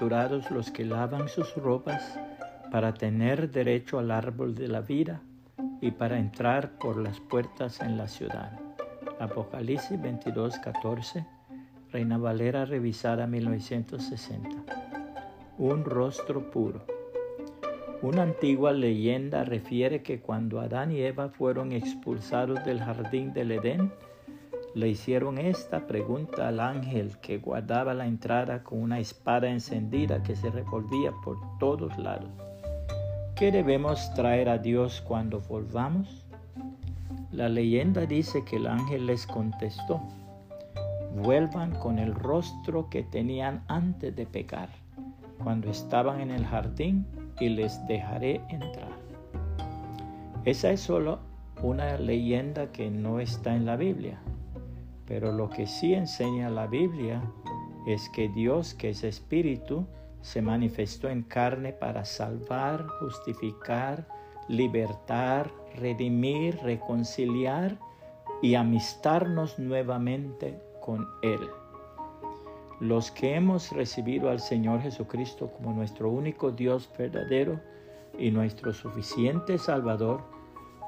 los que lavan sus ropas para tener derecho al árbol de la vida y para entrar por las puertas en la ciudad. Apocalipsis 22, 14, Reina Valera revisada 1960. Un rostro puro. Una antigua leyenda refiere que cuando Adán y Eva fueron expulsados del jardín del Edén, le hicieron esta pregunta al ángel que guardaba la entrada con una espada encendida que se revolvía por todos lados. ¿Qué debemos traer a Dios cuando volvamos? La leyenda dice que el ángel les contestó, vuelvan con el rostro que tenían antes de pecar, cuando estaban en el jardín, y les dejaré entrar. Esa es solo una leyenda que no está en la Biblia. Pero lo que sí enseña la Biblia es que Dios, que es espíritu, se manifestó en carne para salvar, justificar, libertar, redimir, reconciliar y amistarnos nuevamente con Él. Los que hemos recibido al Señor Jesucristo como nuestro único Dios verdadero y nuestro suficiente Salvador,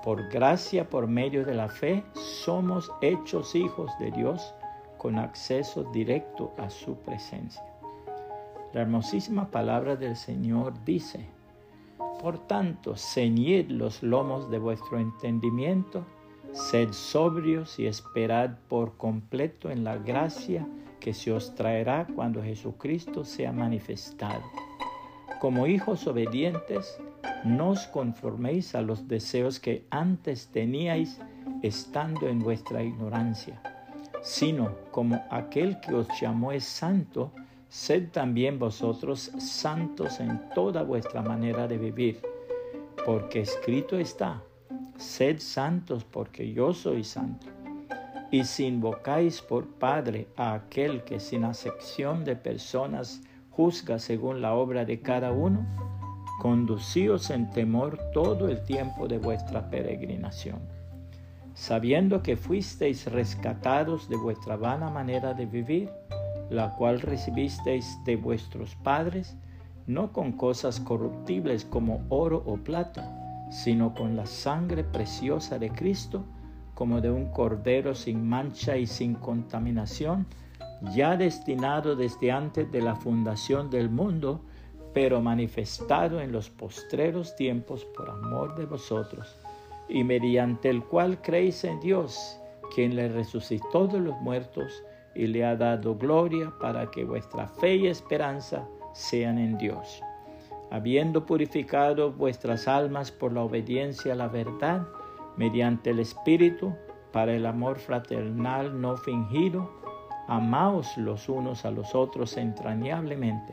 por gracia, por medio de la fe, somos hechos hijos de Dios con acceso directo a su presencia. La hermosísima palabra del Señor dice, por tanto, ceñid los lomos de vuestro entendimiento, sed sobrios y esperad por completo en la gracia que se os traerá cuando Jesucristo sea manifestado. Como hijos obedientes, no os conforméis a los deseos que antes teníais estando en vuestra ignorancia, sino como aquel que os llamó es santo, sed también vosotros santos en toda vuestra manera de vivir, porque escrito está, sed santos porque yo soy santo. Y si invocáis por Padre a aquel que sin acepción de personas juzga según la obra de cada uno, conducíos en temor todo el tiempo de vuestra peregrinación, sabiendo que fuisteis rescatados de vuestra vana manera de vivir, la cual recibisteis de vuestros padres, no con cosas corruptibles como oro o plata, sino con la sangre preciosa de Cristo, como de un cordero sin mancha y sin contaminación, ya destinado desde antes de la fundación del mundo, pero manifestado en los postreros tiempos por amor de vosotros, y mediante el cual creéis en Dios, quien le resucitó de los muertos y le ha dado gloria para que vuestra fe y esperanza sean en Dios. Habiendo purificado vuestras almas por la obediencia a la verdad, mediante el Espíritu, para el amor fraternal no fingido, amaos los unos a los otros entrañablemente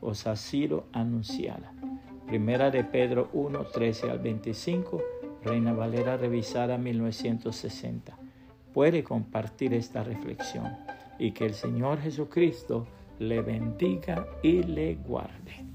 os ha sido anunciada. Primera de Pedro 1, 13 al 25, Reina Valera revisada 1960. Puede compartir esta reflexión y que el Señor Jesucristo le bendiga y le guarde.